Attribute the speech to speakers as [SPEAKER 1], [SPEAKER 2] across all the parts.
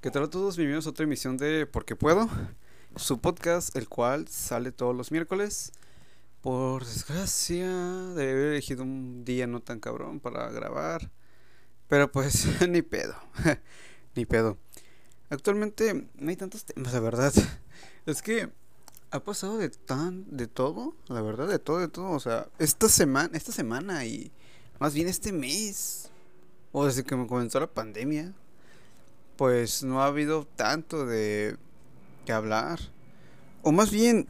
[SPEAKER 1] ¿Qué tal a todos? Bienvenidos a otra emisión de Porque Puedo, su podcast, el cual sale todos los miércoles. Por desgracia, debe haber elegido un día no tan cabrón para grabar. Pero pues, ni pedo. ni pedo. Actualmente no hay tantos temas, la verdad. Es que ha pasado de tan de todo, la verdad, de todo, de todo. O sea, esta semana, esta semana y más bien este mes, o desde que me comenzó la pandemia, pues no ha habido tanto de que hablar. O más bien,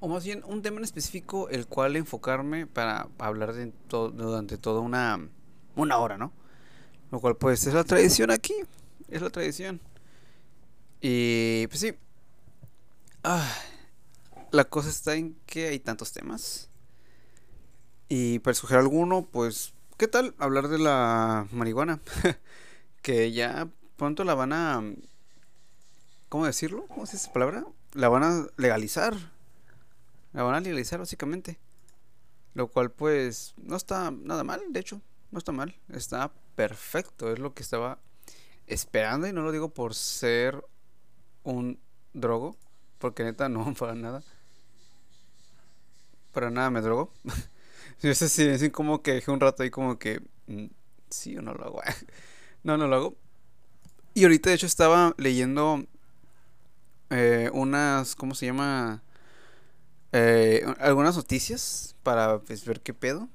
[SPEAKER 1] o más bien un tema en específico el cual enfocarme para hablar de durante toda una, una hora, ¿no? Lo cual pues es la tradición aquí, es la tradición. Y pues sí. Ah, la cosa está en que hay tantos temas. Y para escoger alguno, pues, ¿qué tal hablar de la marihuana? que ya pronto la van a... ¿Cómo decirlo? ¿Cómo dice esa palabra? La van a legalizar. La van a legalizar básicamente. Lo cual pues no está nada mal, de hecho. No está mal. Está perfecto. Es lo que estaba esperando. Y no lo digo por ser un drogo. Porque neta no, para nada. Para nada me drogo. Yo sé si es como que dejé un rato ahí como que... Mm, sí o no lo hago. No, no lo hago. Y ahorita de hecho estaba leyendo eh, unas, ¿cómo se llama? Eh, algunas noticias para pues, ver qué pedo.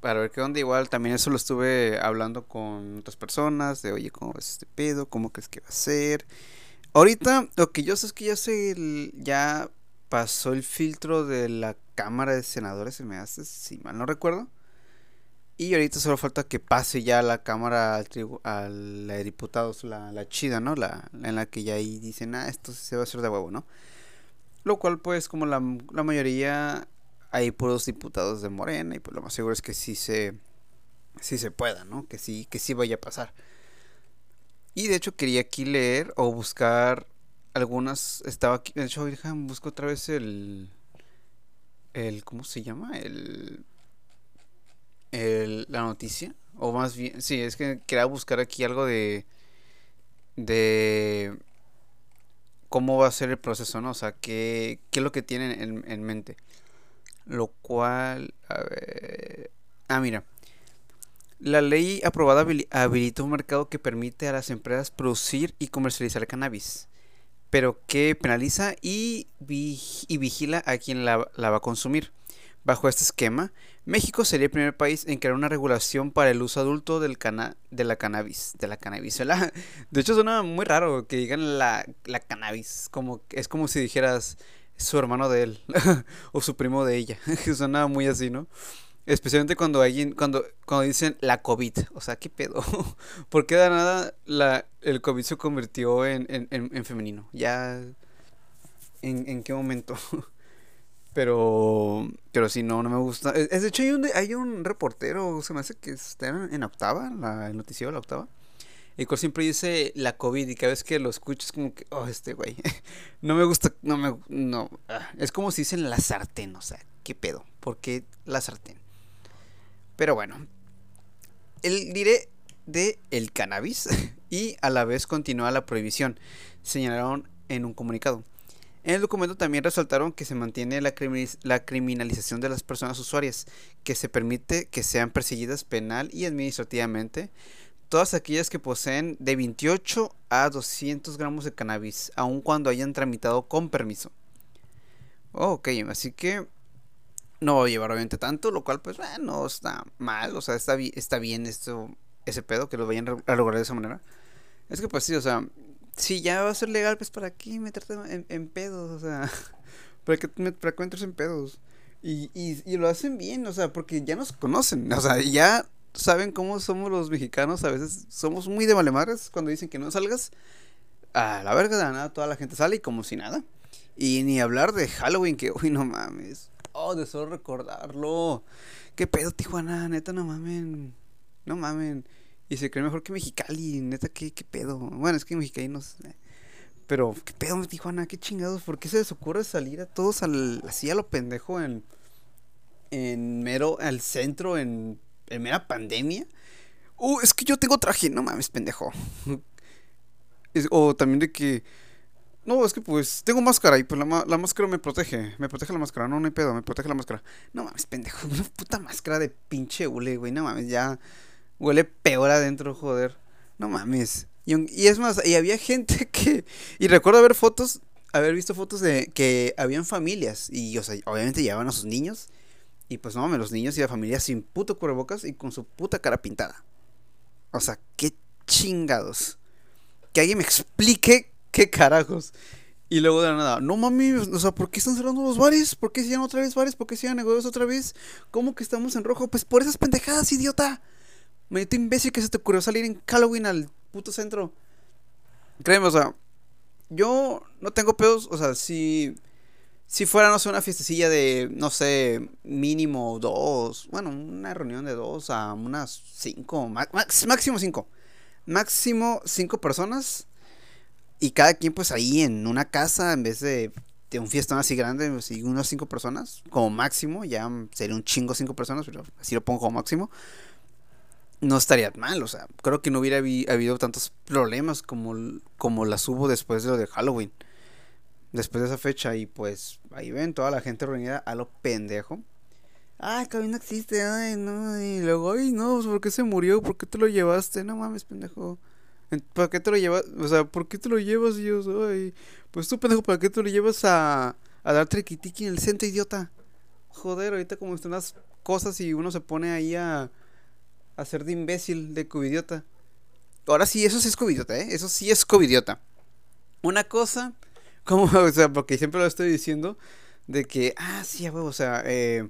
[SPEAKER 1] Para ver qué onda. Igual también eso lo estuve hablando con otras personas. De oye, ¿cómo es este pedo? ¿Cómo crees que va a ser? Ahorita lo que yo sé es que ya se ya pasó el filtro de la Cámara de Senadores, se me hace, si mal no recuerdo. Y ahorita solo falta que pase ya la Cámara al a la de Diputados, la, la chida, ¿no? La, en la que ya ahí dicen, ah, esto se va a hacer de huevo, ¿no? Lo cual, pues, como la, la mayoría hay puros diputados de Morena, y pues lo más seguro es que sí se, sí se pueda, ¿no? Que sí, que sí vaya a pasar. Y de hecho quería aquí leer o buscar algunas. Estaba aquí. De hecho, busco otra vez el. El. ¿Cómo se llama? El el, la noticia. O más bien, sí, es que quería buscar aquí algo de. de. cómo va a ser el proceso, ¿no? O sea, qué, qué es lo que tienen en, en mente. Lo cual. A ver. Ah, mira. La ley aprobada habilita un mercado que permite a las empresas producir y comercializar cannabis, pero que penaliza y, vigila a quien la va a consumir. Bajo este esquema, México sería el primer país en crear una regulación para el uso adulto del cana de la cannabis. De la cannabis. De hecho, suena muy raro que digan la, la cannabis. Como, es como si dijeras su hermano de él o su primo de ella. suena muy así, ¿no? Especialmente cuando alguien, cuando, cuando dicen la COVID. O sea, ¿qué pedo? ¿Por qué de nada la, el COVID se convirtió en, en, en, femenino? Ya. ¿En, ¿En qué momento? Pero, pero si no, no me gusta. Es, de hecho, hay un, hay un reportero, se me hace que está en, octava, la, el noticiero la octava. Y cual siempre dice la COVID y cada vez que lo escucho es como que, oh, este güey. no me gusta, no me, no. Ah, es como si dicen la sartén, o sea, ¿qué pedo? ¿Por qué la sartén? Pero bueno, el, diré de el cannabis y a la vez continúa la prohibición, señalaron en un comunicado. En el documento también resaltaron que se mantiene la, criminalización de las personas usuarias, que se permite que sean perseguidas penal y administrativamente todas aquellas que poseen de 28 a 200 gramos de cannabis, aun cuando hayan tramitado con permiso. ok, así que no va a llevar obviamente tanto, lo cual pues bueno, no está mal, o sea, está, está bien esto, ese pedo, que lo vayan a lograr de esa manera. Es que pues sí, o sea, si ya va a ser legal, pues para qué meterte en, pedos, o sea, para que, para que entres en pedos. Y, y, y, lo hacen bien, o sea, porque ya nos conocen, o sea, ya saben cómo somos los mexicanos, a veces somos muy de malemares cuando dicen que no salgas. A la verga de la nada, toda la gente sale y como si nada. Y ni hablar de Halloween, que, uy, no mames. Oh, de solo recordarlo. ¿Qué pedo, Tijuana? Neta, no mamen. No mamen. Y se cree mejor que Mexicali, neta, ¿qué, qué pedo? Bueno, es que Mexicali no sé. Pero, ¿qué pedo, Tijuana? ¿Qué chingados? ¿Por qué se les ocurre salir a todos al, así a lo pendejo en, en mero, al centro, en, en mera pandemia? Uh, es que yo tengo traje, no mames, pendejo. o también de que. No, es que pues tengo máscara y pues la, la, máscara me protege. Me protege la máscara. No, no hay pedo, me protege la máscara. No mames, pendejo. Una puta máscara de pinche hule, güey. No mames, ya huele peor adentro, joder. No mames. Y, es más, y había gente que. Y recuerdo ver fotos, haber visto fotos de que habían familias. Y, o sea, obviamente llevaban a sus niños. Y pues no mames, los niños y la familia sin puto cubrebocas y con su puta cara pintada. O sea, qué chingados. Que alguien me explique qué carajos. Y luego de la nada, no mami, o sea, ¿por qué están cerrando los bares? ¿Por qué siguen otra vez bares? ¿Por qué siguen negocios otra vez? ¿Cómo que estamos en rojo? Pues por esas pendejadas, idiota. Me imbécil que se te ocurrió salir en Halloween al puto centro. Créeme, o sea, yo no tengo pedos, o sea, si, si fuera, no sé, una fiestecilla de, no sé, mínimo dos, bueno, una reunión de dos a unas cinco, máximo cinco, máximo cinco personas y cada quien pues ahí en una casa en vez de, de un fiestón así grande, pues, y unas cinco personas, como máximo, ya sería un chingo cinco personas, pero así lo pongo como máximo no estaría mal, o sea, creo que no hubiera habido tantos problemas como, como las hubo después de lo de Halloween. Después de esa fecha y pues ahí ven toda la gente reunida a lo pendejo. Ay, que no existe, ay, no, y luego, ay, no, pues, ¿por qué se murió? ¿Por qué te lo llevaste? No mames, pendejo. ¿Para qué te lo llevas? O sea, ¿por qué te lo llevas? Y ay, pues tú, pendejo, ¿para qué te lo llevas a, a dar triquitiqui en el centro, idiota? Joder, ahorita como están las cosas y uno se pone ahí a hacer de imbécil, de covidiota. Ahora sí, eso sí es covidiota, ¿eh? Eso sí es covidiota. Una cosa, como, o sea, porque siempre lo estoy diciendo, de que, ah, sí, o sea, eh,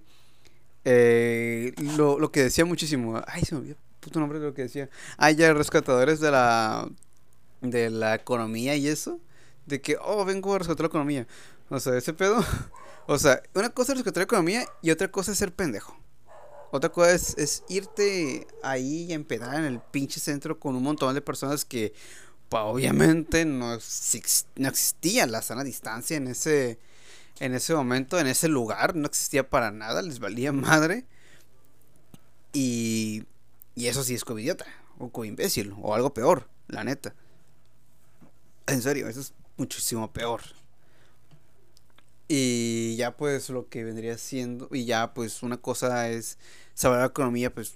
[SPEAKER 1] eh, lo, lo, que decía muchísimo, ay, se me olvidó puto nombre de lo que decía, ah, ya rescatadores de la, de la economía y eso, de que, oh, vengo a rescatar la economía. O sea, ese pedo, o sea, una cosa es rescatar la economía y otra cosa es ser pendejo. Otra cosa es, irte ahí y empedar en el pinche centro con un montón de personas que pues, obviamente no, no existía la sana distancia en ese, en ese momento, en ese lugar, no existía para nada, les valía madre. Y, y eso sí es covidiota, o coimbécil, o algo peor, la neta. En serio, eso es muchísimo peor. Y ya pues lo que vendría siendo, y ya pues una cosa es saber la economía, pues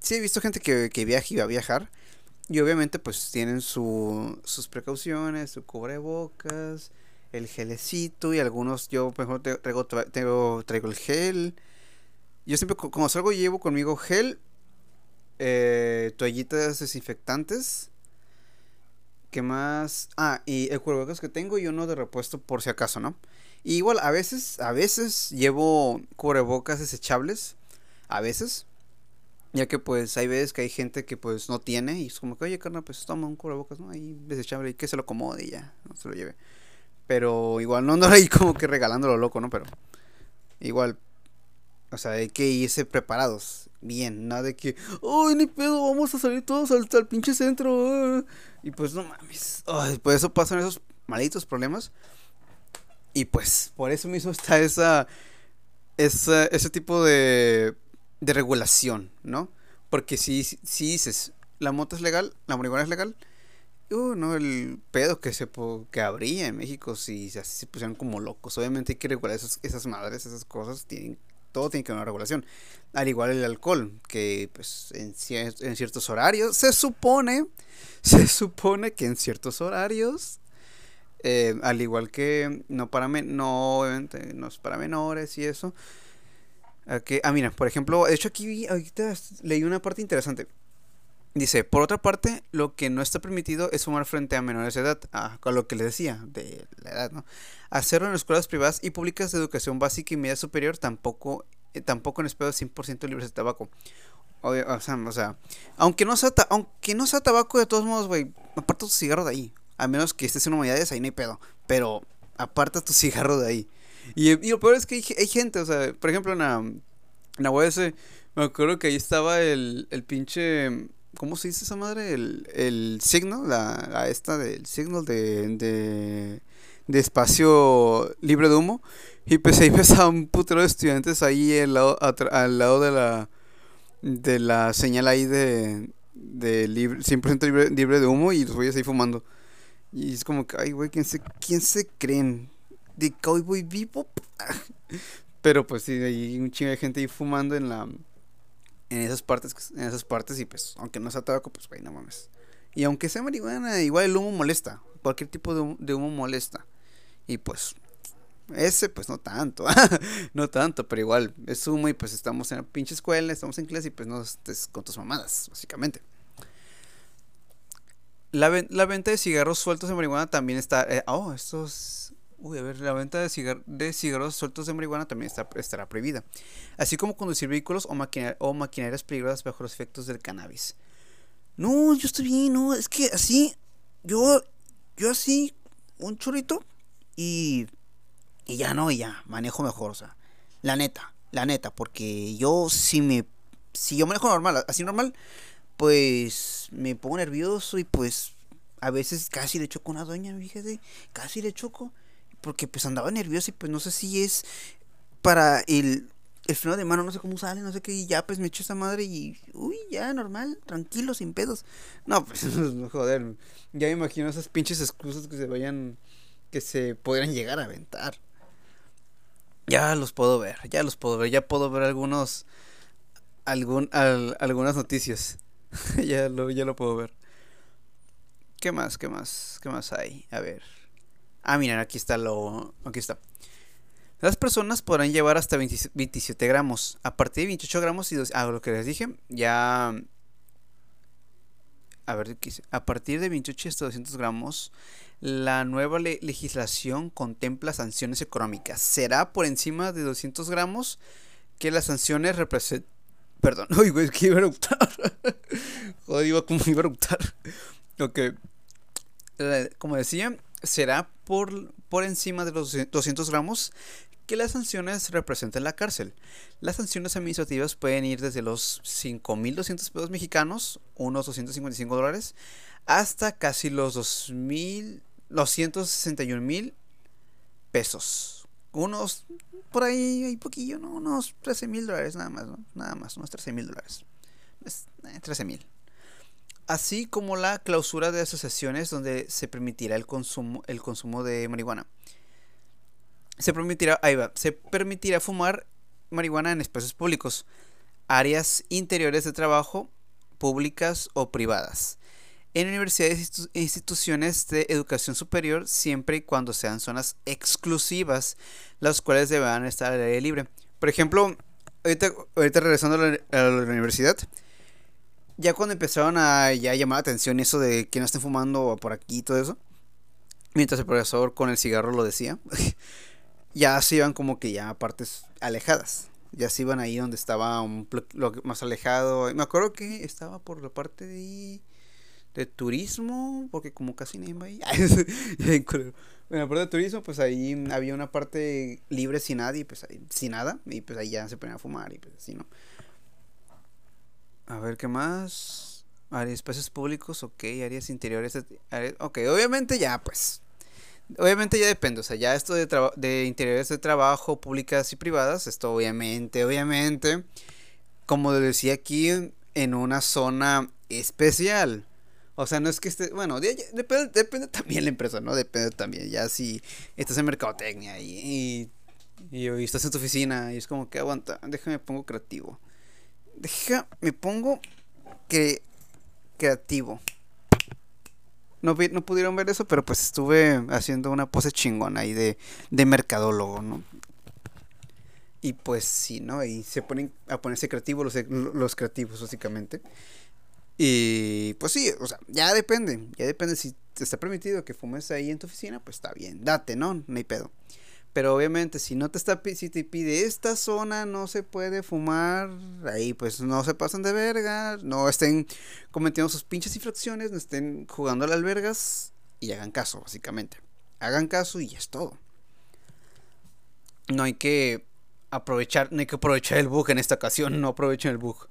[SPEAKER 1] sí he visto gente que, que viaja y va a viajar. Y obviamente pues tienen su, sus precauciones, su cubrebocas, el gelecito y algunos, yo mejor traigo, traigo, traigo el gel. Yo siempre como salgo llevo conmigo gel, eh, toallitas desinfectantes. ¿Qué más? Ah, y el cubrebocas que tengo y uno de repuesto por si acaso, ¿no? Igual, a veces, a veces llevo cubrebocas desechables. A veces. Ya que pues hay veces que hay gente que pues no tiene y es como que, oye, carnal, pues toma un cubrebocas, ¿no? Ahí desechable y que se lo acomode y ya, no se lo lleve. Pero igual no ando ahí como que regalándolo loco, ¿no? Pero igual, o sea, hay que irse preparados, bien, nada de que, ay, ni pedo, vamos a salir todos al, al pinche centro. Y pues no mames, ay, pues eso pasan esos malditos problemas. Y pues por eso mismo está esa, esa ese tipo de, de regulación, ¿no? Porque si, si dices, la moto es legal, la marihuana es legal, uh, no, el pedo que se que habría en México si se pusieran como locos. Obviamente hay que regular esas, esas madres, esas cosas, tienen, todo tiene que haber una regulación. Al igual el alcohol, que pues en, en ciertos horarios, se supone, se supone que en ciertos horarios eh, al igual que no para no obviamente no es para menores y eso que, ah mira por ejemplo de hecho aquí ahorita leí una parte interesante. Dice por otra parte lo que no está permitido es fumar frente a menores de edad ah, con lo que les decía de la edad no hacerlo en escuelas privadas y públicas de educación básica y media superior tampoco eh, tampoco en espero 100% libres de tabaco. O, sea, o sea, aunque no sea aunque no sea tabaco de todos modos güey aparta tu cigarro de ahí a menos que estés en humanidades, ahí no hay pedo. Pero aparta tu cigarro de ahí. Y, lo peor es que hay, gente, o sea, por ejemplo, en la, en me acuerdo que ahí estaba el, el pinche. ¿Cómo se dice esa madre? El, el signal, la, la esta del signal de, de, de espacio libre de humo. Y pues ahí ves un putero de estudiantes ahí al lado, al lado de la de la señal ahí de, de libre, 100% libre, libre de humo y los güeyes ahí fumando. Y es como que, ay, güey, ¿quién se, ¿quién se creen? ¿De Cowboy Bebop? Pero pues sí, hay un chingo de gente ahí fumando en la... En esas partes, en esas partes y pues, aunque no sea tabaco, pues, güey, no mames. Y aunque sea marihuana, igual el humo molesta. Cualquier tipo de humo, de humo molesta. Y pues, ese, pues no tanto. no tanto, pero igual, es humo y pues estamos en la pinche escuela, estamos en clase y pues no estés con tus mamadas, básicamente. La, venta de cigarros sueltos de marihuana también está. Eh, oh, estos. Uy, a ver, la venta de, de cigarros sueltos de marihuana también está, estará prohibida. Así como conducir vehículos o, o maquinarias peligrosas bajo los efectos del cannabis. No, yo estoy bien, no, es que así. Yo. Yo así. Un churrito. Y. Y ya no, y ya. Manejo mejor, o sea. La neta, la neta, porque yo si me. Si yo manejo normal, así normal pues me pongo nervioso y pues a veces casi le choco a una doña, fíjese, casi le choco, porque pues andaba nervioso y pues no sé si es para el, el freno de mano, no sé cómo sale, no sé qué, y ya pues me echo esa madre y, uy, ya normal, tranquilo, sin pedos. No, pues joder, ya me imagino esas pinches excusas que se vayan, que se podrían llegar a aventar. Ya los puedo ver, ya los puedo ver, ya puedo ver algunos, algún, algunas noticias. ya, lo, ya lo puedo ver. ¿Qué más? ¿Qué más? ¿Qué más hay? A ver. Ah, miren, aquí está lo. Aquí está. Las personas podrán llevar hasta 27 gramos. A partir de 28 gramos y dos, ah, lo que les dije, ya. A ver, ¿qué A partir de 28 hasta 200 gramos, la nueva legislación contempla sanciones económicas. Será por encima de 200 gramos que las sanciones representen Perdón, uy, güey, es que iba a eructar. Joder, iba como iba a eructar. Ok. Como decía, será por, por encima de los 200 gramos que las sanciones representen la cárcel. Las sanciones administrativas pueden ir desde los 5.200 pesos mexicanos, unos 255 dólares, hasta casi los 2.000, los 161.000 pesos. Unos por ahí hay poquillo, ¿no? Unos 13 mil dólares nada más, ¿no? Nada más, unos 13 mil dólares. Eh, 13 mil. Así como la clausura de asociaciones donde se permitirá el consumo, el consumo de marihuana. Se permitirá, ahí va, se permitirá fumar marihuana en espacios públicos, áreas interiores de trabajo, públicas o privadas en universidades e instituciones de educación superior siempre y cuando sean zonas exclusivas, las cuales deberán estar al aire libre. Por ejemplo, ahorita, regresando a la, universidad, ya cuando empezaron a ya llamar la atención eso de que no estén fumando por aquí y todo eso, mientras el profesor con el cigarro lo decía, ya se iban como que ya a partes alejadas. Ya se iban ahí donde estaba un, lo más alejado. Me acuerdo que estaba por la parte de de turismo, porque como casi nadie va ahí. bueno, por de turismo, pues ahí había una parte libre sin nadie, pues ahí, sin nada, y pues ahí ya se ponían a fumar y pues así, ¿no? A ver, ¿qué más? Áreas, espacios públicos, ok, áreas interiores, ok, obviamente ya, pues, obviamente ya depende, o sea, ya esto de, de interiores de trabajo, públicas y privadas, esto obviamente, obviamente, como decía aquí, en una zona especial. O sea, no es que esté. Bueno, depende, depende también la empresa, ¿no? Depende también. Ya si estás en mercadotecnia y, y, estás en tu oficina y es como que aguanta, déjame pongo creativo. Déjame pongo que creativo. No, no pudieron ver eso, pero pues estuve haciendo una pose chingona ahí de, de mercadólogo, ¿no? Y pues sí, ¿no? Y se ponen a ponerse creativos los, los creativos, básicamente. Y pues sí, o sea, ya depende. Ya depende si te está permitido que fumes ahí en tu oficina, pues está bien. Date, ¿no? No hay pedo. Pero obviamente, si no te está si te pide esta zona no se puede fumar, ahí pues no se pasan de verga, no estén cometiendo sus pinches infracciones, no estén jugando a las vergas y hagan caso, básicamente. Hagan caso y es todo. No hay que aprovechar, no hay que aprovechar el bug en esta ocasión, no aprovechen el bug.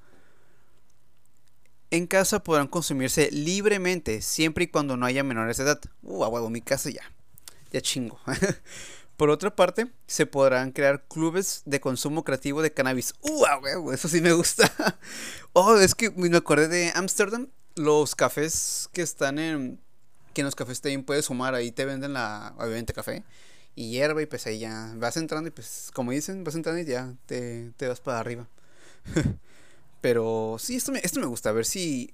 [SPEAKER 1] En casa podrán consumirse libremente, siempre y cuando no haya menores de edad. Uh, a huevo, mi casa ya. Ya chingo. Por otra parte, se podrán crear clubes de consumo creativo de cannabis. Uh, huevo, eso sí me gusta. oh, es que me acordé de Ámsterdam. Los cafés que están en. que en los cafés también puedes fumar, ahí te venden la, obviamente, café y hierba y pues ahí ya vas entrando y pues como dicen, vas entrando y ya te, te vas para arriba. Pero sí, esto me, esto me gusta, a ver si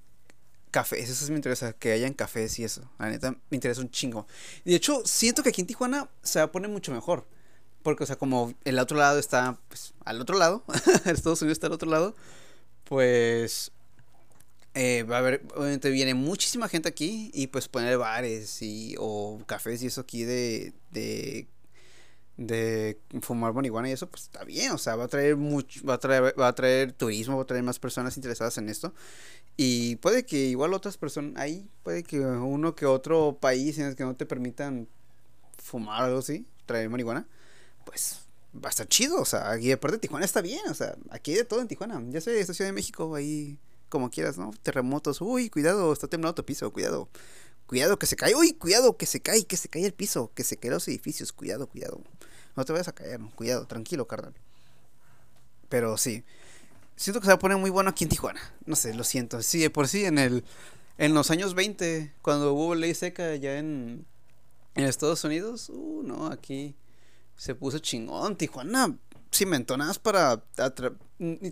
[SPEAKER 1] cafés, eso sí me interesa, que hayan cafés y eso. La neta, me interesa un chingo. De hecho, siento que aquí en Tijuana se va a poner mucho mejor. Porque, o sea, como el otro lado está, pues, al otro lado, Estados Unidos está al otro lado, pues, eh, va a haber, obviamente viene muchísima gente aquí y pues poner bares y, o cafés y eso aquí de, de de fumar marihuana y eso, pues está bien, o sea, va a traer mucho, va a traer, va a traer turismo, va a traer más personas interesadas en esto. Y puede que igual otras personas, ahí puede que uno que otro país en el que no te permitan fumar algo así, traer marihuana, pues va a estar chido, o sea, aquí aparte Tijuana está bien, o sea, aquí hay de todo en Tijuana, ya sé, esta Ciudad de México, ahí como quieras, ¿no? Terremotos, uy, cuidado, está temblando tu piso, cuidado. Cuidado que se cae, uy, cuidado que se cae, que se cae el piso, que se caen los edificios, cuidado, cuidado. No te vayas a caer, cuidado, tranquilo, carnal. Pero sí, siento que se va a poner muy bueno aquí en Tijuana. No sé, lo siento. Sí, por sí, en el en los años 20, cuando hubo ley seca ya en, en Estados Unidos, uh, no, aquí se puso chingón. Tijuana se inventó nada más para.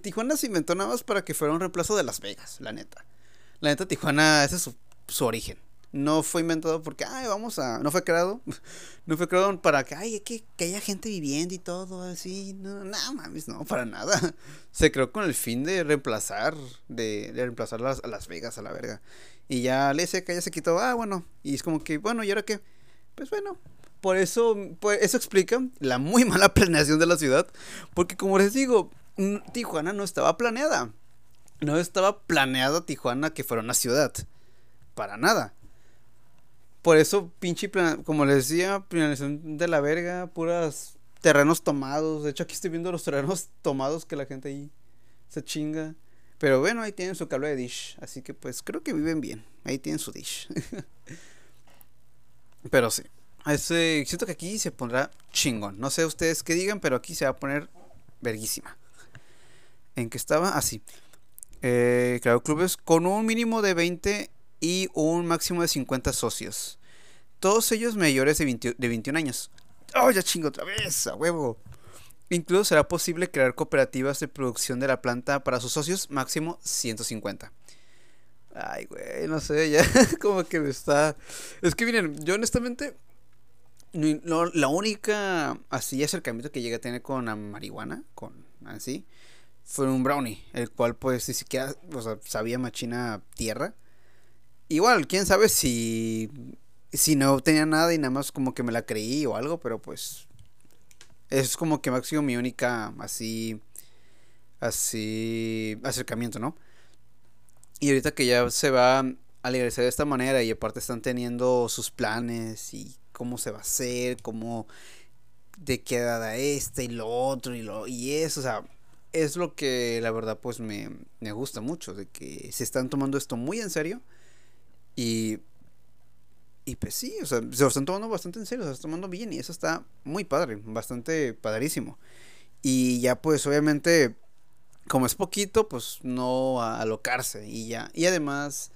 [SPEAKER 1] Tijuana se inventó para que fuera un reemplazo de Las Vegas, la neta. La neta, Tijuana, ese es su, su origen no fue inventado porque, ay, vamos a, no fue creado, no fue creado para que, ay, que, que haya gente viviendo y todo así, no, no, mames, no, para nada. Se creó con el fin de reemplazar, de, de reemplazar las, a Las Vegas a la verga. Y ya le que ya se quitó, ah, bueno, y es como que, bueno, ¿y ahora qué? Pues bueno, por eso, pues eso explica la muy mala planeación de la ciudad, porque como les digo, Tijuana no estaba planeada. No estaba planeada Tijuana que fuera una ciudad. Para nada. Por eso, pinche, como les decía, planeación de la verga, puras terrenos tomados. De hecho, aquí estoy viendo los terrenos tomados que la gente ahí se chinga. Pero bueno, ahí tienen su cable de dish. Así que pues creo que viven bien. Ahí tienen su dish. pero sí. Ese, siento que aquí se pondrá chingón. No sé ustedes qué digan, pero aquí se va a poner verguísima. ¿En qué estaba? Así. Ah, claro, clubes con un mínimo de 20 y un máximo de 50 socios. Todos ellos mayores de, 21 años. ¡Oh, ya chingo otra vez! ¡A huevo! Incluso será posible crear cooperativas de producción de la planta para sus socios, máximo 150. Ay, güey, no sé, ya como que me está... Es que miren, yo honestamente, la única así acercamiento que llegué a tener con la marihuana, con así, fue un brownie, el cual pues ni siquiera, o sea, sabía machina tierra. Igual, quién sabe si. Si no tenía nada y nada más como que me la creí o algo, pero pues. Es como que me ha sido mi única así. Así. acercamiento, ¿no? Y ahorita que ya se va a legalizar de esta manera y aparte están teniendo sus planes y cómo se va a hacer, cómo de qué edad este y lo otro y lo y eso, o sea, es lo que la verdad pues me, me gusta mucho, de que se están tomando esto muy en serio y, y pues sí, o sea, se lo están tomando bastante en serio, se lo están tomando bien y eso está muy padre, bastante padrísimo. Y ya pues obviamente, como es poquito, pues no alocarse y ya. Y además,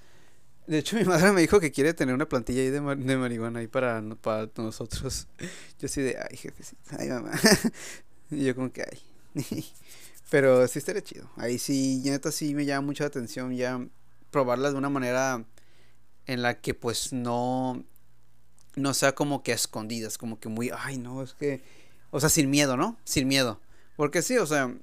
[SPEAKER 1] de hecho mi madre me dijo que quiere tener una plantilla ahí de, de marihuana ahí para, para nosotros. Yo así de, ay jefe, ay mamá. y yo como que, ay. Pero sí estaría chido. Ahí sí, neta sí me llama mucha atención ya probarlas de una manera en la que pues no no sea como que escondidas, como que muy, ay, no, es que o sea, sin miedo, ¿no? Sin miedo. Porque sí, o sea,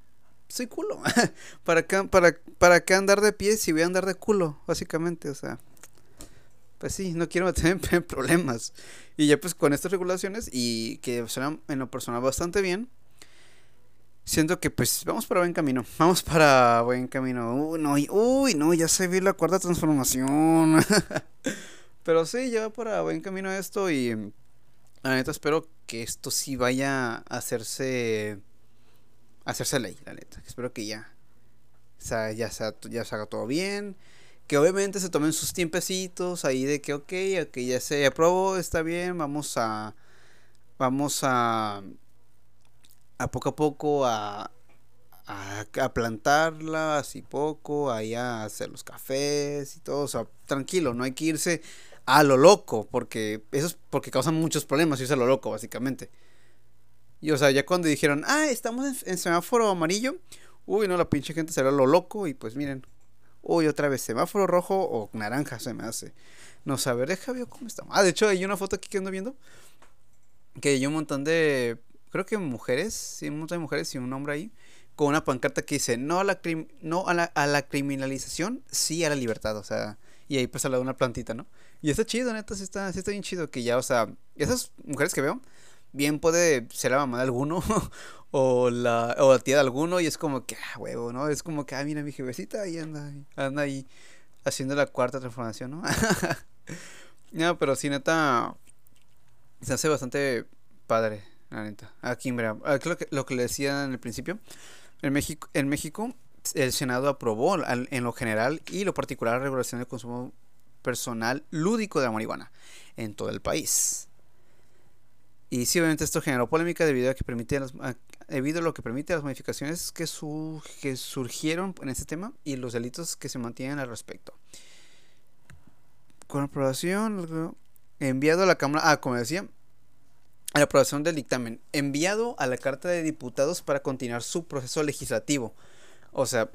[SPEAKER 1] soy culo. ¿Para qué, para, ¿Para qué andar de pie si voy a andar de culo? Básicamente, o sea. Pues sí, no quiero en problemas. Y ya pues con estas regulaciones y que suenan en lo personal bastante bien, siento que pues vamos para buen camino. Vamos para buen camino. Uy, no, uy, no ya se ve la cuarta transformación. Pero sí, ya va para buen camino esto y la neta espero que esto sí vaya a hacerse a hacerse ley, la neta. Espero que ya o sea, ya se, ya se haga todo bien. Que obviamente se tomen sus tiempecitos ahí de que ok, ok, ya se aprobó, está bien, vamos a vamos a a poco a poco a, a, plantarla, así poco, ahí a hacer los cafés y todo, o sea, tranquilo, no hay que irse a lo loco, porque eso es porque causan muchos problemas es a lo loco, básicamente. Y o sea, ya cuando dijeron, ah, estamos en, semáforo amarillo, uy, no, la pinche gente será lo loco y pues miren, uy, otra vez semáforo rojo o naranja se me hace. No sé, a ver cómo estamos. Ah, de hecho, hay una foto aquí que ando viendo que hay un montón de, creo que mujeres, sí, un montón de mujeres y un hombre ahí con una pancarta que dice no a la no a la, a la criminalización, sí a la libertad, o sea, y ahí pues habla de una plantita, ¿no? Y está chido, neta, sí está, sí está bien chido que ya, o sea, esas mujeres que veo, bien puede ser la mamá de alguno o la, o la tía de alguno y es como que, ah, huevo, ¿no? Es como que, ah, mira mi jefecita y anda, anda ahí haciendo la cuarta transformación, ¿no? no, pero sí, neta, se hace bastante padre, Aquí, mira, lo que, lo que le decía en el principio, en México, en México el Senado aprobó en lo general y lo particular la regulación del consumo personal lúdico de la marihuana en todo el país. Y sí, obviamente esto generó polémica debido a que permite debido a lo que permite las modificaciones que, que surgieron en este tema y los delitos que se mantienen al respecto. Con aprobación enviado a la Cámara, ah, como decía, la aprobación del dictamen, enviado a la Carta de Diputados para continuar su proceso legislativo. O sea,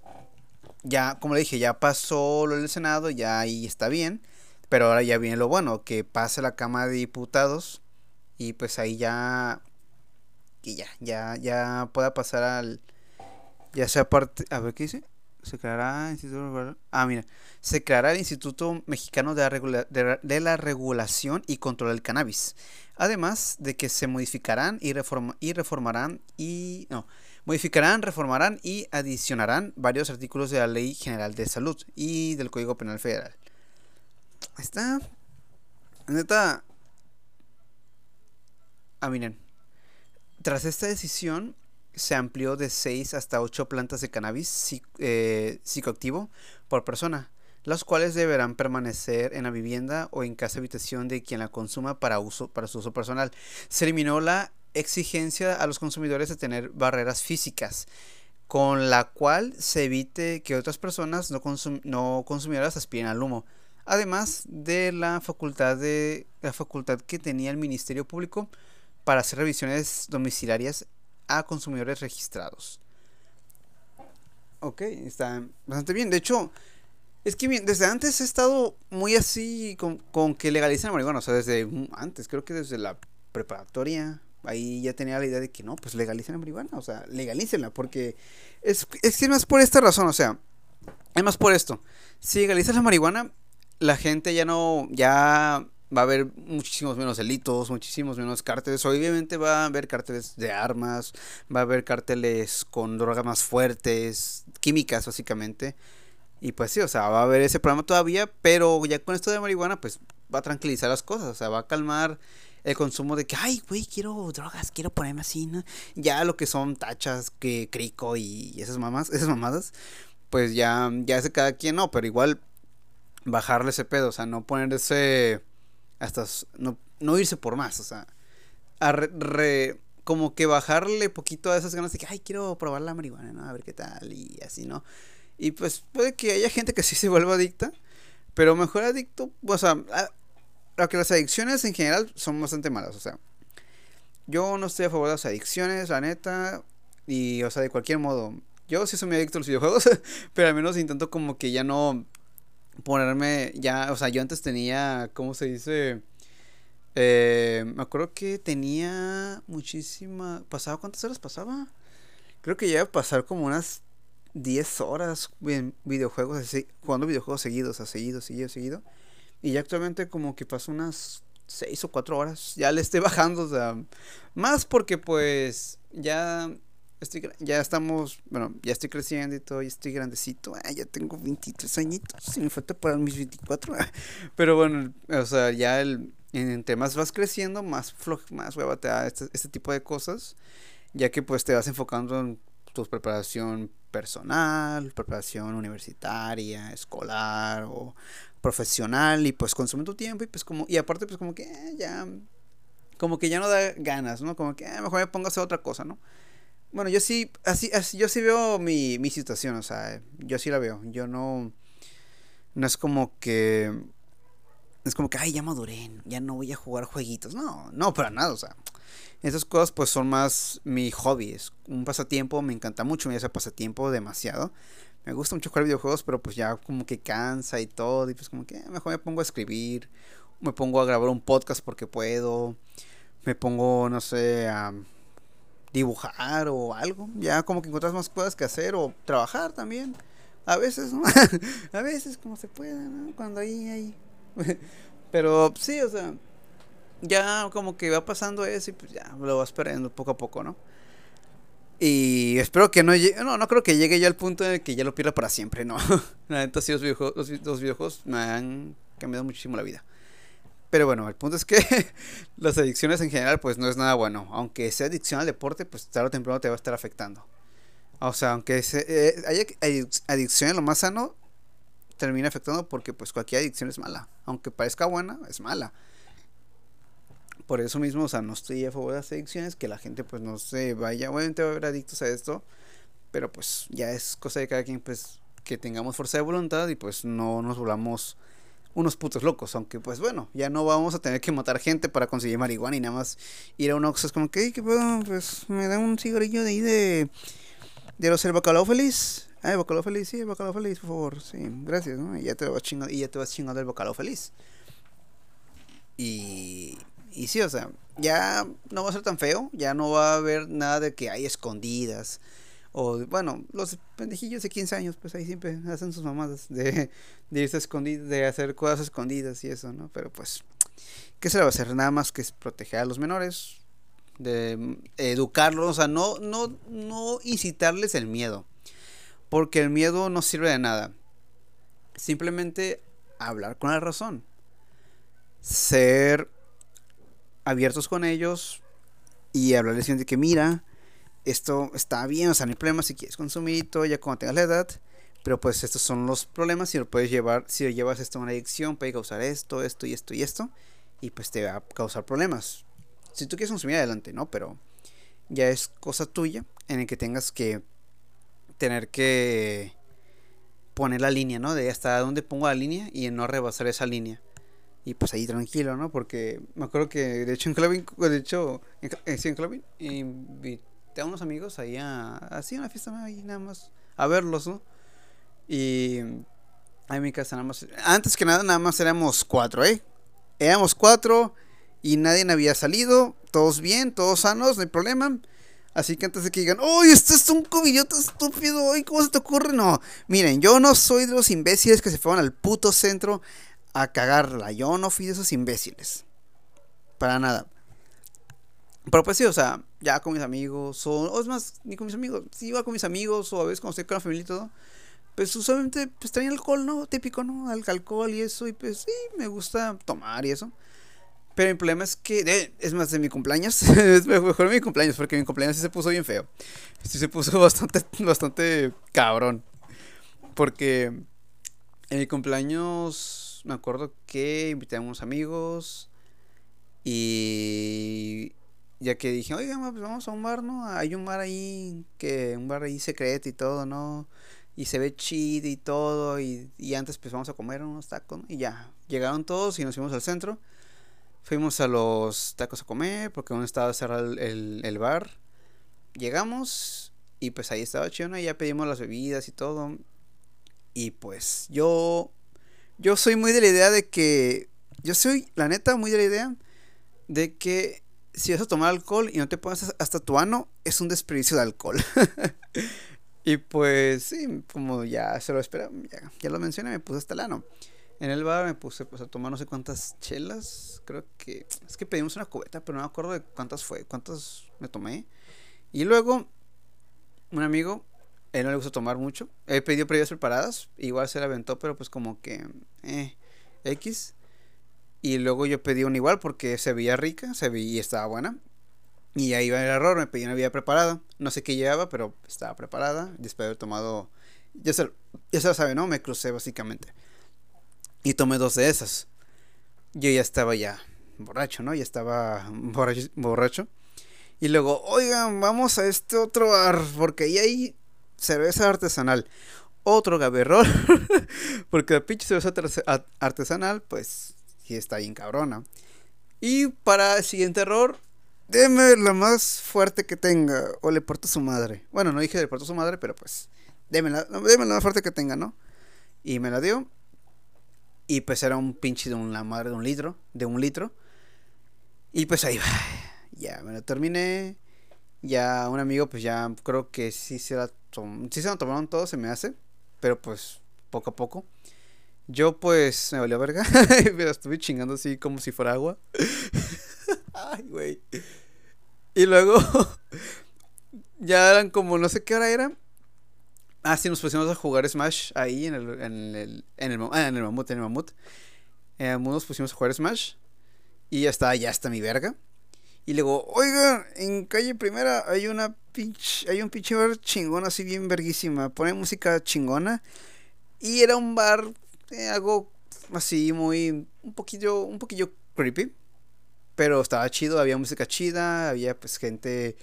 [SPEAKER 1] ya, como le dije, ya pasó lo del Senado, ya ahí está bien, pero ahora ya viene lo bueno, que pase la Cámara de Diputados y pues ahí ya, y ya, ya, ya pueda pasar al, ya sea parte, a ver qué dice, se creará Instituto, ah mira, se creará el Instituto Mexicano de la, de la Regulación y Control del Cannabis Además de que se modificarán y, y reformarán y no, modificarán, reformarán y adicionarán varios artículos de la Ley General de Salud y del Código Penal Federal. Está neta Ah, miren. Tras esta decisión se amplió de 6 hasta 8 plantas de cannabis eh, psicoactivo por persona las cuales deberán permanecer en la vivienda o en casa habitación de quien la consuma para, uso, para su uso personal. Se eliminó la exigencia a los consumidores de tener barreras físicas, con la cual se evite que otras personas no, no consumidoras aspiren al humo. Además de la facultad, de, la facultad que tenía el Ministerio Público para hacer revisiones domiciliarias a consumidores registrados. Ok, está bastante bien. De hecho, es que bien, desde antes he estado muy así con, que legalicen la marihuana. O sea, desde antes, creo que desde la preparatoria. Ahí ya tenía la idea de que no, pues legalicen la marihuana. O sea, legalícenla. Porque es, es que más por esta razón. O sea, es más por esto. Si legalizas la marihuana, la gente ya no. Ya va a haber muchísimos menos delitos, muchísimos menos cárteles. Obviamente va a haber cárteles de armas, va a haber cárteles con drogas más fuertes, químicas básicamente. Y pues sí, o sea, va a haber ese problema todavía, pero ya con esto de marihuana, pues va a tranquilizar las cosas, o sea, va a calmar el consumo de que, ay, güey, quiero drogas, quiero ponerme así, ¿no? Ya lo que son tachas, que crico y esas mamás, esas mamadas, pues ya, ya de cada quien, no, pero igual bajarle ese pedo, o sea, no ponerse hasta, no, no irse por más, o sea, a re, como que bajarle poquito a esas ganas de que, ay, quiero probar la marihuana, ¿no? A ver qué tal y así, ¿no? Y pues puede que haya gente que sí se vuelva adicta, pero mejor adicto, o sea, a, que las adicciones en general son bastante malas, o sea, yo no estoy a favor de las adicciones, la neta, y o sea, de cualquier modo, yo sí soy muy adicto a los videojuegos, pero al menos intento como que ya no ponerme, ya, o sea, yo antes tenía, ¿cómo se dice? Eh, me acuerdo que tenía muchísima, pasaba, ¿cuántas horas pasaba? Creo que ya iba a pasar como unas 10 horas en videojuegos, así, jugando videojuegos seguidos, a seguido, seguido, seguido. Y ya actualmente como que paso unas 6 o 4 horas. Ya le estoy bajando, o sea, más porque pues ya estoy ya estamos, bueno, ya estoy creciendo y todo, ya estoy grandecito. Ah, ya tengo 23 añitos, si me falta para mis 24. Pero bueno, o sea, ya el entre más vas creciendo, más floj, más hueva te este, este tipo de cosas, ya que pues te vas enfocando en tu preparación personal, preparación universitaria, escolar o profesional y pues consume tu tiempo y pues como y aparte pues como que eh, ya como que ya no da ganas, ¿no? Como que eh, mejor me pongo a hacer otra cosa, ¿no? Bueno, yo sí así, así yo sí veo mi, mi situación, o sea, yo sí la veo. Yo no no es como que es como que, ay, ya maduré, ya no voy a jugar jueguitos. No, no, para nada, o sea. Esas cosas pues son más mi hobby, es un pasatiempo, me encanta mucho, me hace pasatiempo demasiado. Me gusta mucho jugar videojuegos, pero pues ya como que cansa y todo, y pues como que mejor me pongo a escribir, me pongo a grabar un podcast porque puedo, me pongo, no sé, a dibujar o algo, ya como que encuentras más cosas que hacer o trabajar también. A veces, ¿no? a veces como se pueda, ¿no? Cuando ahí, ahí. Pero sí, o sea, ya como que va pasando eso y pues ya lo vas perdiendo poco a poco, ¿no? Y espero que no llegue, no, no creo que llegue ya al punto de que ya lo pierda para siempre, no. La neta sí los videojuegos, los, videojuegos me han cambiado muchísimo la vida. Pero bueno, el punto es que las adicciones en general pues no es nada bueno. Aunque sea adicción al deporte, pues tarde o temprano te va a estar afectando. O sea, aunque eh, haya adicción a lo más sano, termina afectando porque pues cualquier adicción es mala. Aunque parezca buena, es mala. Por eso mismo, o sea, no estoy a favor de las adicciones, que la gente pues no se vaya, obviamente va a haber adictos a esto, pero pues ya es cosa de cada quien pues que tengamos fuerza de voluntad y pues no nos volvamos unos putos locos, aunque pues bueno, ya no vamos a tener que matar gente para conseguir marihuana y nada más ir a un Oxxo es como que, ¿qué Pues me da un cigarrillo de ahí de de los el bacalao feliz. Ah, el bacalao feliz, sí, el bacalao feliz, por favor. Sí, gracias, ¿no? Y ya te vas chingando, y ya te vas chingando el bacalao feliz. Y y sí, o sea, ya no va a ser tan feo, ya no va a haber nada de que hay escondidas. O bueno, los pendejillos de 15 años, pues ahí siempre hacen sus mamadas de, de irse escondidos, de hacer cosas escondidas y eso, ¿no? Pero pues, ¿qué se le va a hacer? Nada más que es proteger a los menores, de educarlos, o sea, no, no, no incitarles el miedo, porque el miedo no sirve de nada. Simplemente hablar con la razón, ser abiertos con ellos y hablarles de que mira, esto está bien, o sea, no hay problema si quieres consumir y todo ya cuando tengas la edad, pero pues estos son los problemas, si lo puedes llevar, si lo llevas esto a una adicción, puede causar esto, esto y esto y esto, y pues te va a causar problemas. Si tú quieres consumir adelante, ¿no? Pero ya es cosa tuya en el que tengas que tener que poner la línea, ¿no? De hasta dónde pongo la línea y no rebasar esa línea. Y pues ahí tranquilo, ¿no? Porque me acuerdo que de hecho en Clubbing, de hecho, en, eh, en Clubbing, invité a unos amigos ahí a, así una fiesta ahí nada más, a verlos, ¿no? Y ahí en mi casa nada más, antes que nada nada más éramos cuatro, ¿eh? Éramos cuatro y nadie había salido, todos bien, todos sanos, no hay problema. Así que antes de que digan, ¡Uy, este es un cobillota estúpido! ¡Ay, cómo se te ocurre! No, miren, yo no soy de los imbéciles que se fueron al puto centro a cagarla. Yo no fui de esos imbéciles. Para nada. Pero pues sí, o sea, ya con mis amigos, o, es más, ni con mis amigos, si iba con mis amigos, o a veces cuando estoy con la familia y todo, pues usualmente pues traen alcohol, ¿no? Típico, ¿no? alcohol y eso, y pues sí, me gusta tomar y eso. Pero el problema es que, es más, de mi cumpleaños, es mejor mi cumpleaños, porque mi cumpleaños sí se puso bien feo. Sí se puso bastante, bastante cabrón. Porque en mi cumpleaños me acuerdo que invité a unos amigos y ya que dije, oiga, pues vamos a un bar, ¿no? Hay un bar ahí, que un bar ahí secreto y todo, ¿no? Y se ve chido y todo, y, antes pues vamos a comer unos tacos, Y ya, llegaron todos y nos fuimos al centro. Fuimos a los tacos a comer, porque aún estaba cerrado el, el, bar. Llegamos y pues ahí estaba chido, Y ya pedimos las bebidas y todo. Y pues yo yo soy muy de la idea de que. Yo soy, la neta, muy de la idea de que si vas a tomar alcohol y no te pones hasta tu ano, es un desperdicio de alcohol. y pues, sí, como ya se lo esperaba, ya, lo mencioné, me puse hasta el ano. En el bar me puse pues, a tomar no sé cuántas chelas. Creo que. Es que pedimos una cubeta, pero no me acuerdo de cuántas fue, cuántas me tomé. Y luego, un amigo él no le gusta tomar mucho. Él pidió previas preparadas. Igual se la aventó, pero pues como que. Eh, X. Y luego yo pedí una igual porque se veía rica, se veía y estaba buena. Y ahí va el error, me pedí una bebida preparada. No sé qué llevaba, pero estaba preparada. Después de haber tomado. Ya se, ya se lo sabe, ¿no? Me crucé básicamente. Y tomé dos de esas. Yo ya estaba ya borracho, ¿no? Ya estaba borracho. borracho. Y luego, oigan, vamos a este otro bar. Porque ahí hay cerveza artesanal. Otro gaberrol. porque la pinche cerveza artesanal, pues sí está bien cabrona. Y para el siguiente error, deme la más fuerte que tenga. O le porto a su madre. Bueno, no dije le porto a su madre, pero pues. Deme la, la más fuerte que tenga, ¿no? Y me la dio. Y pues era un pinche de una madre de un litro. De un litro. Y pues ahí va. Ya me lo terminé. Ya un amigo, pues ya creo que sí se la sí se lo tomaron todo, se me hace. Pero pues poco a poco. Yo pues me valió verga. me la estuve chingando así como si fuera agua. Ay, güey. Y luego ya eran como no sé qué hora era. Ah, sí, nos pusimos a jugar Smash ahí en el, en el, en el, ah, en el mamut, en el mamut. Eh, nos pusimos a jugar Smash. Y ya está, ya está mi verga. Y luego, oigan, en calle primera hay una pinche, hay un pinche bar chingón así bien verguísima. Pone música chingona. Y era un bar eh, algo así muy un poquillo un poquillo creepy pero estaba chido había música chida había pues gente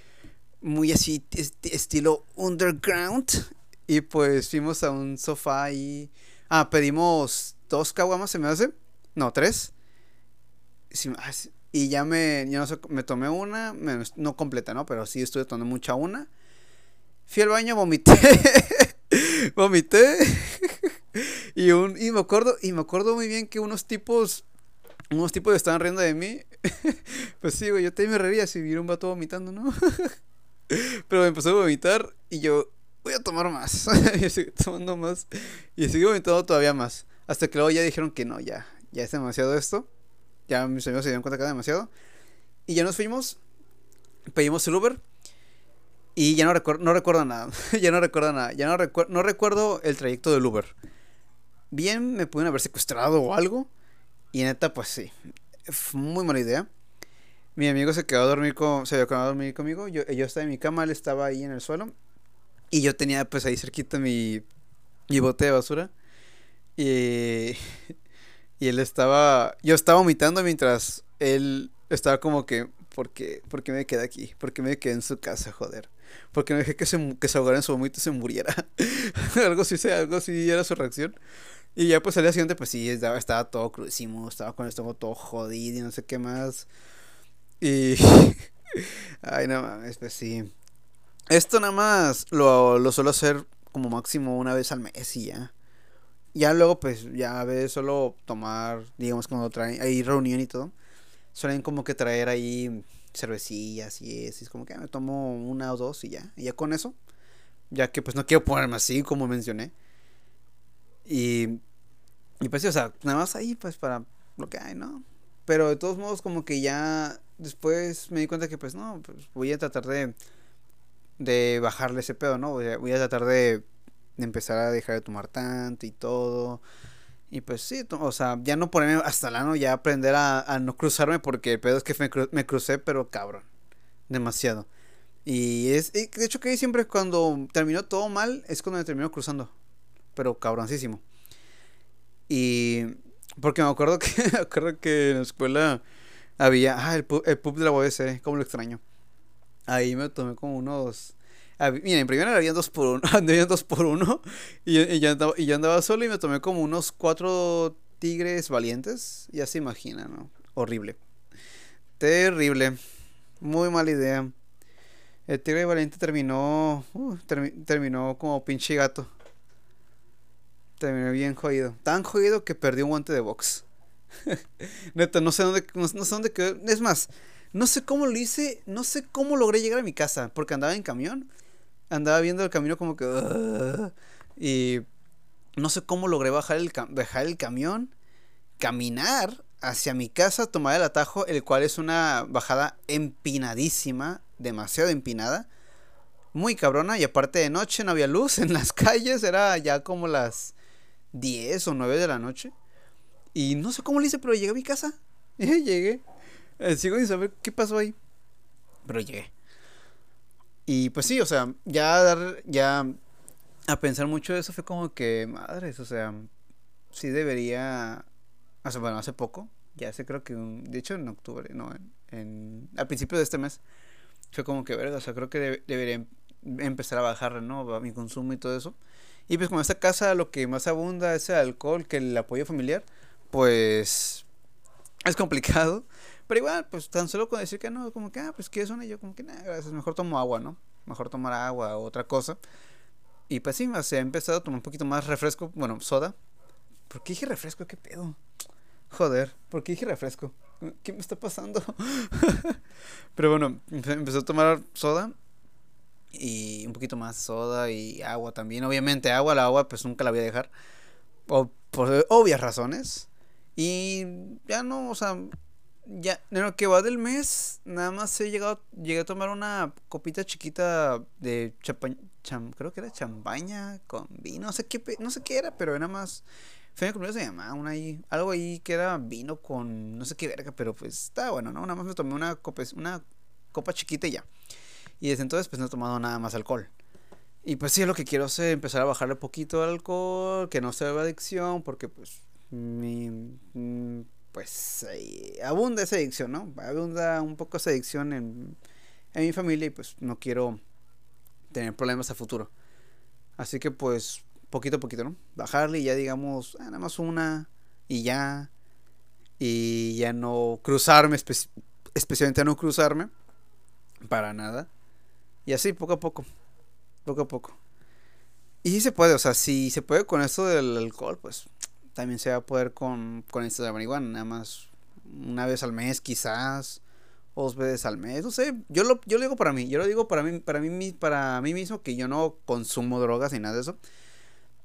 [SPEAKER 1] muy así estilo underground y pues fuimos a un sofá y ah pedimos dos caguamas se me hace no tres ah, y ya me yo no sé, me tomé una no completa no pero sí estuve tomando mucha una fui al baño vomité vomité y, un, y me acuerdo, y me acuerdo muy bien que unos tipos, unos tipos estaban riendo de mí. pues sí, güey, yo también me reiría si viera un vato vomitando, ¿no? Pero me empezó a vomitar y yo, voy a tomar más. y seguí tomando más. Y seguí vomitando todavía más. Hasta que luego ya dijeron que no, ya, ya es demasiado esto. Ya mis amigos se dieron cuenta que era demasiado. Y ya nos fuimos. Pedimos el Uber. Y ya no, recuerdo no recuerdo nada. ya no recuerdo nada. Ya no, no recuerdo el trayecto del Uber bien me pudieron haber secuestrado o algo. Y neta, pues sí, fue muy mala idea. Mi amigo se quedó a dormir con, se quedó a dormir conmigo. Yo, yo estaba en mi cama, él estaba ahí en el suelo. Y yo tenía pues ahí cerquita mi, mi bote de basura. Y, y él estaba, yo estaba vomitando mientras él estaba como que, ¿por qué, ¿por qué me quedé aquí? ¿Por qué me quedé en su casa, joder? Porque me dejé que se, que se ahogara en su vómito y se muriera. algo así, algo así era su reacción. Y ya pues al día siguiente pues sí, estaba, estaba todo crudísimo, estaba con el estómago todo jodido y no sé qué más. Y... Ay, no mames, pues sí. Esto nada más lo, lo suelo hacer como máximo una vez al mes y ya. Ya luego pues ya a veces solo tomar, digamos cuando traen, hay reunión y todo. Suelen como que traer ahí cervecillas y eso. Es como que me tomo una o dos y ya. Y ya con eso. Ya que pues no quiero ponerme así como mencioné. Y, y pues o sea, nada más ahí pues para lo que hay, ¿no? Pero de todos modos como que ya después me di cuenta que pues no, pues voy a tratar de, de bajarle ese pedo, ¿no? Voy a, voy a tratar de, de empezar a dejar de tomar tanto y todo. Y pues sí, o sea, ya no ponerme hasta el ano, ya aprender a, no cruzarme porque el pedo es que me, me crucé, pero cabrón, demasiado. Y es, de hecho que siempre cuando terminó todo mal, es cuando me terminó cruzando pero cabroncísimo. Y porque me acuerdo que, me acuerdo que en la escuela había, ah, el, el pub de la UBC, como lo extraño. Ahí me tomé como unos... Mira, en primera había dos por uno, dos por uno y, yo andaba, solo y me tomé como unos cuatro tigres valientes. Ya se imagina, ¿no? Horrible. Terrible. Muy mala idea. El tigre valiente terminó. Uh, terminó como pinche gato. Terminé bien jodido. Tan jodido que perdí un guante de box. Neta, no sé dónde, no, sé dónde quedó. Es más, no sé cómo lo hice, no sé cómo logré llegar a mi casa, porque andaba en camión. Andaba viendo el camino como que... y no sé cómo logré bajar el, bajar el camión, caminar hacia mi casa, tomar el atajo, el cual es una bajada empinadísima, demasiado empinada, muy cabrona, y aparte de noche no había luz en las calles, era ya como las 10 o 9 de la noche. Y no sé cómo lo hice, pero llegué a mi casa. llegué. Eh, sigo sin saber qué pasó ahí. Pero llegué. Y pues sí, o sea, ya dar, ya a pensar mucho de eso fue como que, madres, o sea, sí debería, hace, bueno, hace poco, ya sé creo que, de hecho en octubre, no, en, en, al principio de este mes, fue como que, verga, o sea, creo que debería empezar a bajar, ¿no? Mi consumo y todo eso. Y pues como esta casa lo que más abunda es el alcohol que el apoyo familiar, pues es complicado. Pero igual, pues tan solo con decir que no, como que, ah, pues ¿qué son? Y yo como que, nada, gracias, mejor tomo agua, ¿no? Mejor tomar agua o otra cosa. Y pues sí, se ha empezado a tomar un poquito más refresco, bueno, soda. ¿Por qué dije refresco? ¿Qué pedo? Joder, ¿por qué dije refresco? ¿Qué me está pasando? Pero bueno, empezó a tomar soda y un poquito más soda y agua también. Obviamente agua, la agua pues nunca la voy a dejar. O por obvias razones. Y ya no, o sea, ya en lo que va del mes, nada más he llegado, llegué a tomar una copita chiquita de cham, creo que era champaña con vino, no sé qué, no sé qué era, pero era más, fue mi se llamaba, una ahí, algo ahí que era vino con, no sé qué verga, pero pues está bueno, ¿no? Nada más me tomé una copa, una copa chiquita y ya. Y desde entonces pues no he tomado nada más alcohol. Y pues sí, lo que quiero es empezar a bajarle poquito al alcohol, que no se vea adicción, porque pues mm, pues abunda esa adicción, ¿no? Abunda un poco esa adicción en, en mi familia y pues no quiero tener problemas a futuro. Así que pues poquito a poquito, ¿no? Bajarle y ya digamos, ah, nada más una y ya. Y ya no cruzarme, especialmente no cruzarme. Para nada. Y así, poco a poco. Poco a poco. Y si se puede, o sea, si se puede con esto del alcohol, pues también se va a poder con, con la marihuana. Nada más una vez al mes, quizás. O dos veces al mes. No sé, yo lo, yo lo digo para mí. Yo lo digo para mí, para mí, para mí mismo que yo no consumo drogas ni nada de eso.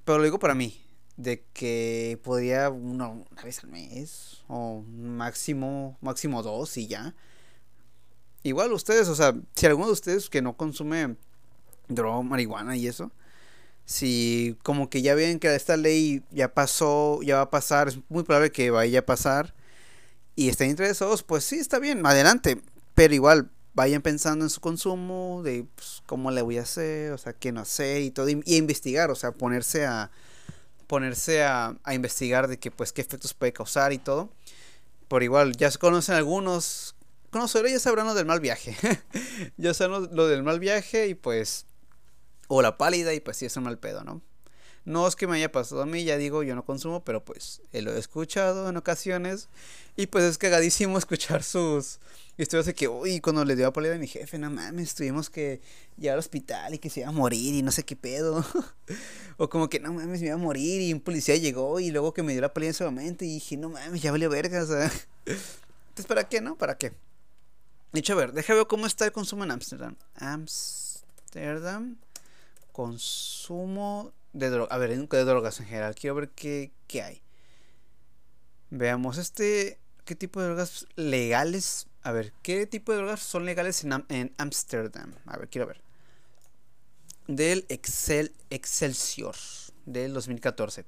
[SPEAKER 1] Pero lo digo para mí. De que podría una, una vez al mes. O máximo, máximo dos y ya. Igual ustedes, o sea, si alguno de ustedes que no consume droga, marihuana y eso, si como que ya ven que esta ley ya pasó, ya va a pasar, es muy probable que vaya a pasar y estén interesados, pues sí, está bien, adelante, pero igual vayan pensando en su consumo, de pues, cómo le voy a hacer, o sea, qué no sé y todo, y, investigar, o sea, ponerse a ponerse a, a investigar de que pues qué efectos puede causar y todo. Por igual, ya se conocen algunos conoceré ya sabrán lo del mal viaje. ya saben lo, del mal viaje y pues. O la pálida y pues sí es un mal pedo, ¿no? No es que me haya pasado a mí, ya digo, yo no consumo, pero pues eh, lo he escuchado en ocasiones. Y pues es cagadísimo escuchar sus historias de que, uy, cuando le dio la pálida a mi jefe, no mames, tuvimos que llegar al hospital y que se iba a morir y no sé qué pedo. o como que, no mames, me iba a morir y un policía llegó y luego que me dio la pálida en ese momento y dije, no mames, ya valió verga, o sea. Entonces, ¿para qué, no? ¿Para qué? Dicho, a ver, déjame ver cómo está el consumo en Ámsterdam. Ámsterdam. Consumo de drogas. A ver, de drogas en general. Quiero ver qué, qué hay. Veamos este. ¿Qué tipo de drogas legales? A ver, ¿qué tipo de drogas son legales en Ámsterdam? A ver, quiero ver. Del Excel Excelsior del 2014.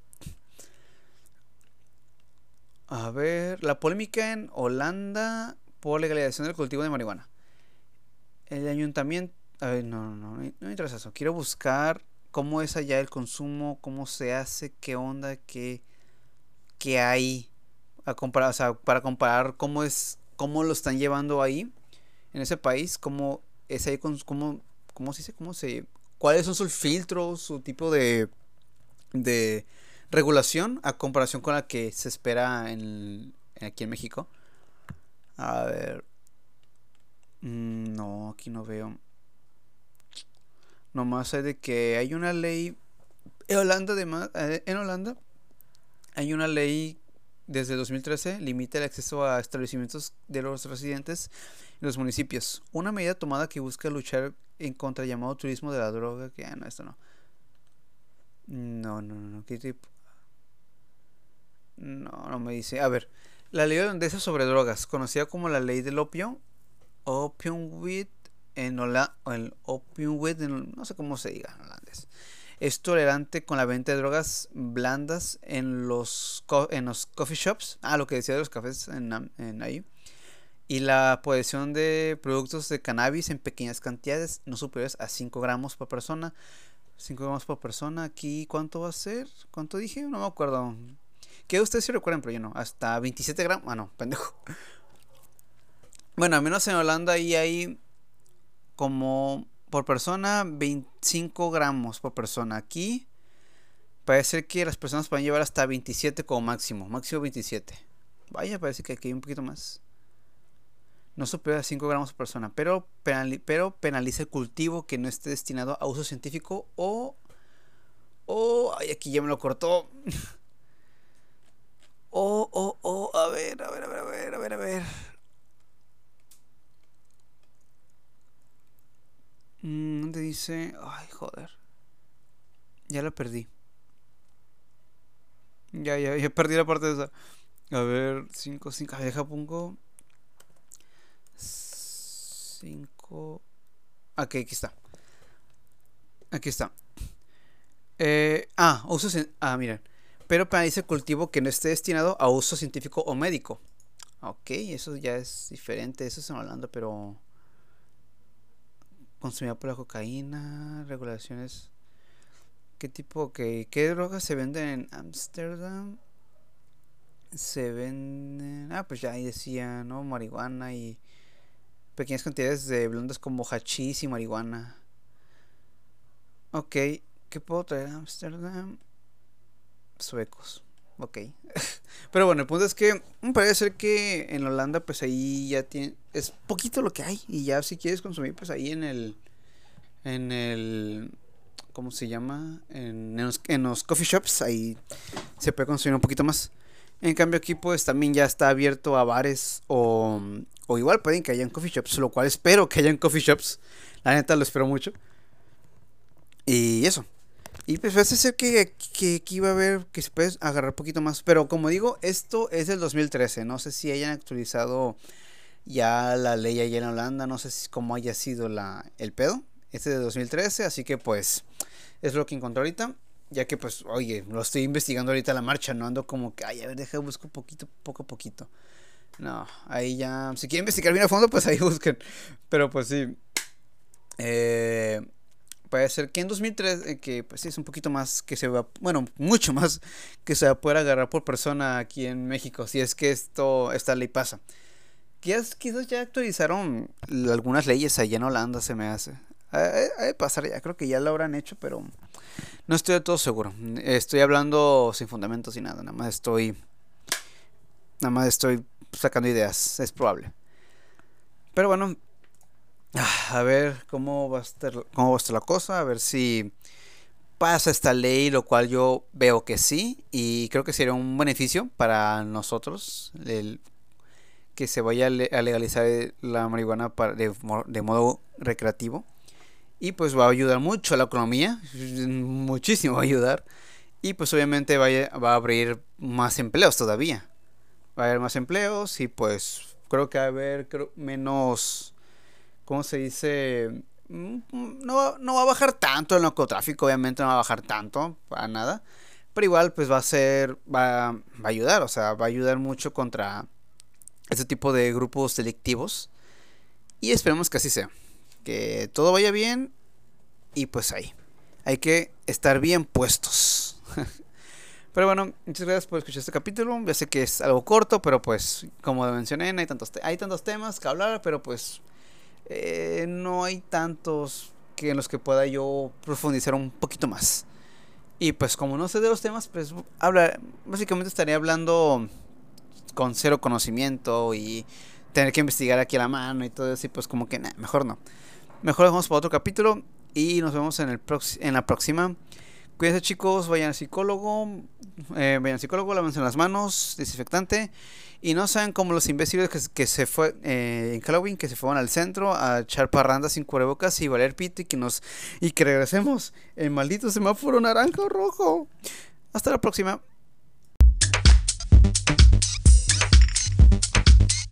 [SPEAKER 1] A ver, la polémica en Holanda por legalización del cultivo de marihuana. El ayuntamiento... A ver, no, no, no, no me interesa eso. Quiero buscar cómo es allá el consumo, cómo se hace, qué onda, qué, qué hay a comparar, o sea, para comparar cómo es, cómo lo están llevando ahí, en ese país, cómo es ahí, cómo, cómo se dice, cómo se, cuáles son sus filtros, su tipo de, de regulación a comparación con la que se espera en, aquí en México. A ver. Mm, no, aquí no veo. Nomás sé de que hay una ley. En Holanda, además, eh, en Holanda hay una ley desde 2013 limita el acceso a establecimientos de los residentes en los municipios. Una medida tomada que busca luchar en contra llamado turismo de la droga. Que ah, no, esto no. No, no, no. ¿Qué tipo? No, no me dice. A ver. La ley holandesa sobre drogas, conocida como la ley del opio, opium weed en el opium weed, no sé cómo se diga en holandés, es tolerante con la venta de drogas blandas en los, en los coffee shops, ah, lo que decía de los cafés en, en ahí, y la posesión de productos de cannabis en pequeñas cantidades, no superiores a 5 gramos por persona. 5 gramos por persona, aquí, ¿cuánto va a ser? ¿Cuánto dije? No me acuerdo. Que ustedes sí recuerdan, pero yo no. Hasta 27 gramos. Ah, no, pendejo. Bueno, al menos en Holanda ahí hay como por persona 25 gramos por persona. Aquí parece que las personas pueden llevar hasta 27 como máximo. Máximo 27. Vaya, parece que aquí hay un poquito más. No supera a 5 gramos por persona, pero, pero penaliza el cultivo que no esté destinado a uso científico o... O... Ay, aquí ya me lo cortó. oh, oh, oh, a ver, a ver, a ver, a ver, a ver, a ver. ¿Dónde dice? Ay, joder. Ya la perdí. Ya, ya, ya perdí la parte de esa. A ver, 5, 5. Deja, pongo. 5. Ok, aquí está. Aquí está. Eh, ah, uso. Ah, miren. Pero ese cultivo que no esté destinado a uso científico o médico. Ok, eso ya es diferente. Eso estamos hablando, pero. Consumida por la cocaína, regulaciones ¿Qué tipo, qué, qué drogas se venden en Ámsterdam? Se venden, ah, pues ya ahí decía, ¿no? Marihuana y pequeñas cantidades de blondas como hachís y marihuana. Ok, ¿qué puedo traer a Ámsterdam? Suecos. Ok. Pero bueno, el punto es que parece ser que en Holanda pues ahí ya tiene... Es poquito lo que hay. Y ya si quieres consumir pues ahí en el... En el ¿cómo se llama? En, los, coffee shops, ahí se puede consumir un poquito más. En cambio aquí pues también ya está abierto a bares o, o igual pueden que hayan coffee shops, lo cual espero que hayan coffee shops. La neta lo espero mucho. Y eso. Y pues parece ser que, que va a haber que se puede agarrar un poquito más. Pero como digo, esto es del 2013. No sé si hayan actualizado ya la ley allá en Holanda. No sé si cómo haya sido la, el pedo. Este de 2013, así que pues es lo que encontré ahorita. Ya que pues, oye, lo estoy investigando ahorita la marcha, no ando como que, ay, a ver, deja busco poquito, poco a poquito. No, ahí ya, si quieren investigar bien a fondo, pues ahí busquen. Pero pues sí. Eh, puede ser que en 2003, eh, que pues es un poquito más que se va, bueno, mucho más que se va a poder agarrar por persona aquí en México, si es que esto, esta ley pasa. Quizás, quizás ya actualizaron algunas leyes allá en Holanda, se me hace. Hay de pasar ya, creo que ya lo habrán hecho, pero no estoy de todo seguro. Estoy hablando sin fundamentos y nada, nada más estoy. Nada más estoy sacando ideas, es probable. Pero bueno, a ver cómo va a estar, cómo va a estar la cosa, a ver si pasa esta ley, lo cual yo veo que sí, y creo que sería un beneficio para nosotros el que se vaya a legalizar la marihuana de modo recreativo y pues va a ayudar mucho a la economía, muchísimo va a ayudar. Y pues obviamente va a abrir más empleos todavía. Va a haber más empleos y pues creo que va a haber menos, ¿cómo se dice? Mm, no, no va a bajar tanto el narcotráfico, obviamente no va a bajar tanto, para nada. Pero igual pues va a ser, va, va a ayudar, o sea, va a ayudar mucho contra este tipo de grupos delictivos. Y esperemos que así sea que todo vaya bien y pues ahí. Hay que estar bien puestos. pero bueno, muchas gracias por escuchar este capítulo. Ya sé que es algo corto, pero pues como mencioné, hay tantos, hay tantos temas que hablar, pero pues eh, no hay tantos que en los que pueda yo profundizar un poquito más. Y pues como no sé de los temas, pues habla, básicamente estaría hablando con cero conocimiento y tener que investigar aquí a la mano y todo eso, y pues como que mejor no. Mejor dejamos para otro capítulo y nos vemos en, el en la próxima. Cuídense chicos, vayan al psicólogo, eh, vayan al psicólogo, lávense las manos, desinfectante. Y no sean como los imbéciles que, se fue eh, en Halloween, que se fueron al centro a echar parrandas sin cubrebocas y valer pito y que nos y que regresemos el maldito semáforo naranja o rojo. Hasta la próxima.